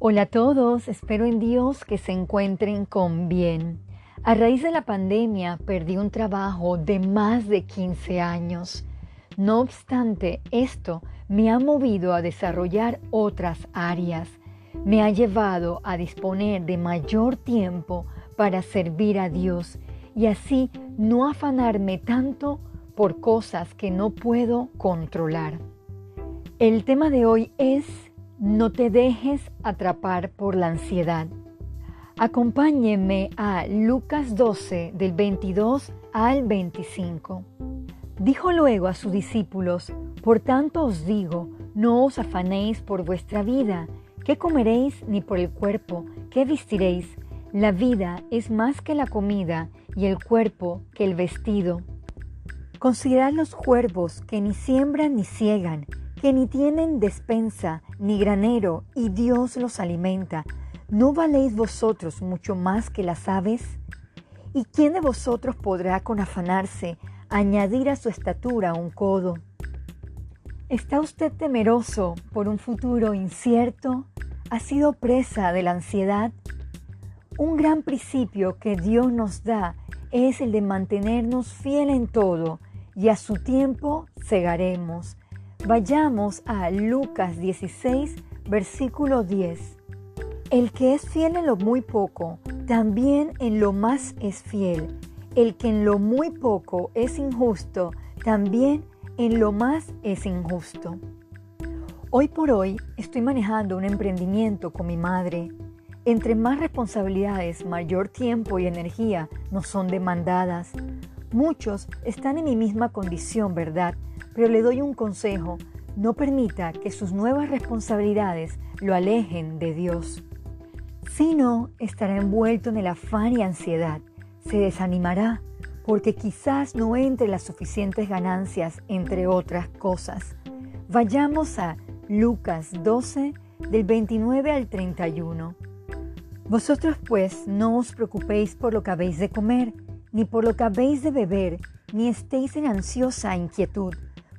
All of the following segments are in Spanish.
Hola a todos, espero en Dios que se encuentren con bien. A raíz de la pandemia perdí un trabajo de más de 15 años. No obstante, esto me ha movido a desarrollar otras áreas. Me ha llevado a disponer de mayor tiempo para servir a Dios y así no afanarme tanto por cosas que no puedo controlar. El tema de hoy es no te dejes atrapar por la ansiedad. Acompáñenme a Lucas 12 del 22 al 25. Dijo luego a sus discípulos, Por tanto os digo, no os afanéis por vuestra vida, qué comeréis ni por el cuerpo, qué vestiréis. La vida es más que la comida y el cuerpo que el vestido. Considerad los cuervos que ni siembran ni ciegan, que ni tienen despensa ni granero, y Dios los alimenta. ¿No valéis vosotros mucho más que las aves? ¿Y quién de vosotros podrá con afanarse añadir a su estatura un codo? ¿Está usted temeroso por un futuro incierto? ¿Ha sido presa de la ansiedad? Un gran principio que Dios nos da es el de mantenernos fiel en todo y a su tiempo cegaremos. Vayamos a Lucas 16, versículo 10. El que es fiel en lo muy poco, también en lo más es fiel. El que en lo muy poco es injusto, también en lo más es injusto. Hoy por hoy estoy manejando un emprendimiento con mi madre. Entre más responsabilidades, mayor tiempo y energía nos son demandadas. Muchos están en mi misma condición, ¿verdad? pero le doy un consejo, no permita que sus nuevas responsabilidades lo alejen de Dios. Si no, estará envuelto en el afán y ansiedad, se desanimará porque quizás no entre las suficientes ganancias, entre otras cosas. Vayamos a Lucas 12, del 29 al 31. Vosotros pues no os preocupéis por lo que habéis de comer, ni por lo que habéis de beber, ni estéis en ansiosa inquietud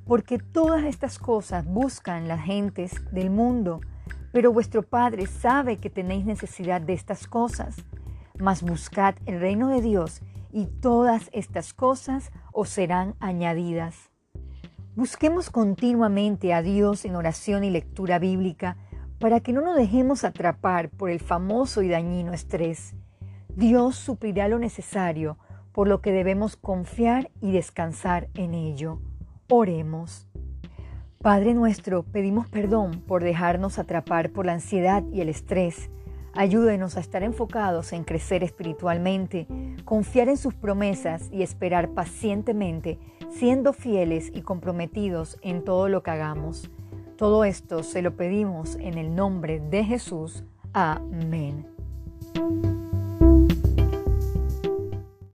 porque todas estas cosas buscan las gentes del mundo, pero vuestro Padre sabe que tenéis necesidad de estas cosas. Mas buscad el reino de Dios y todas estas cosas os serán añadidas. Busquemos continuamente a Dios en oración y lectura bíblica para que no nos dejemos atrapar por el famoso y dañino estrés. Dios suplirá lo necesario, por lo que debemos confiar y descansar en ello. Oremos. Padre nuestro, pedimos perdón por dejarnos atrapar por la ansiedad y el estrés. Ayúdenos a estar enfocados en crecer espiritualmente, confiar en sus promesas y esperar pacientemente, siendo fieles y comprometidos en todo lo que hagamos. Todo esto se lo pedimos en el nombre de Jesús. Amén.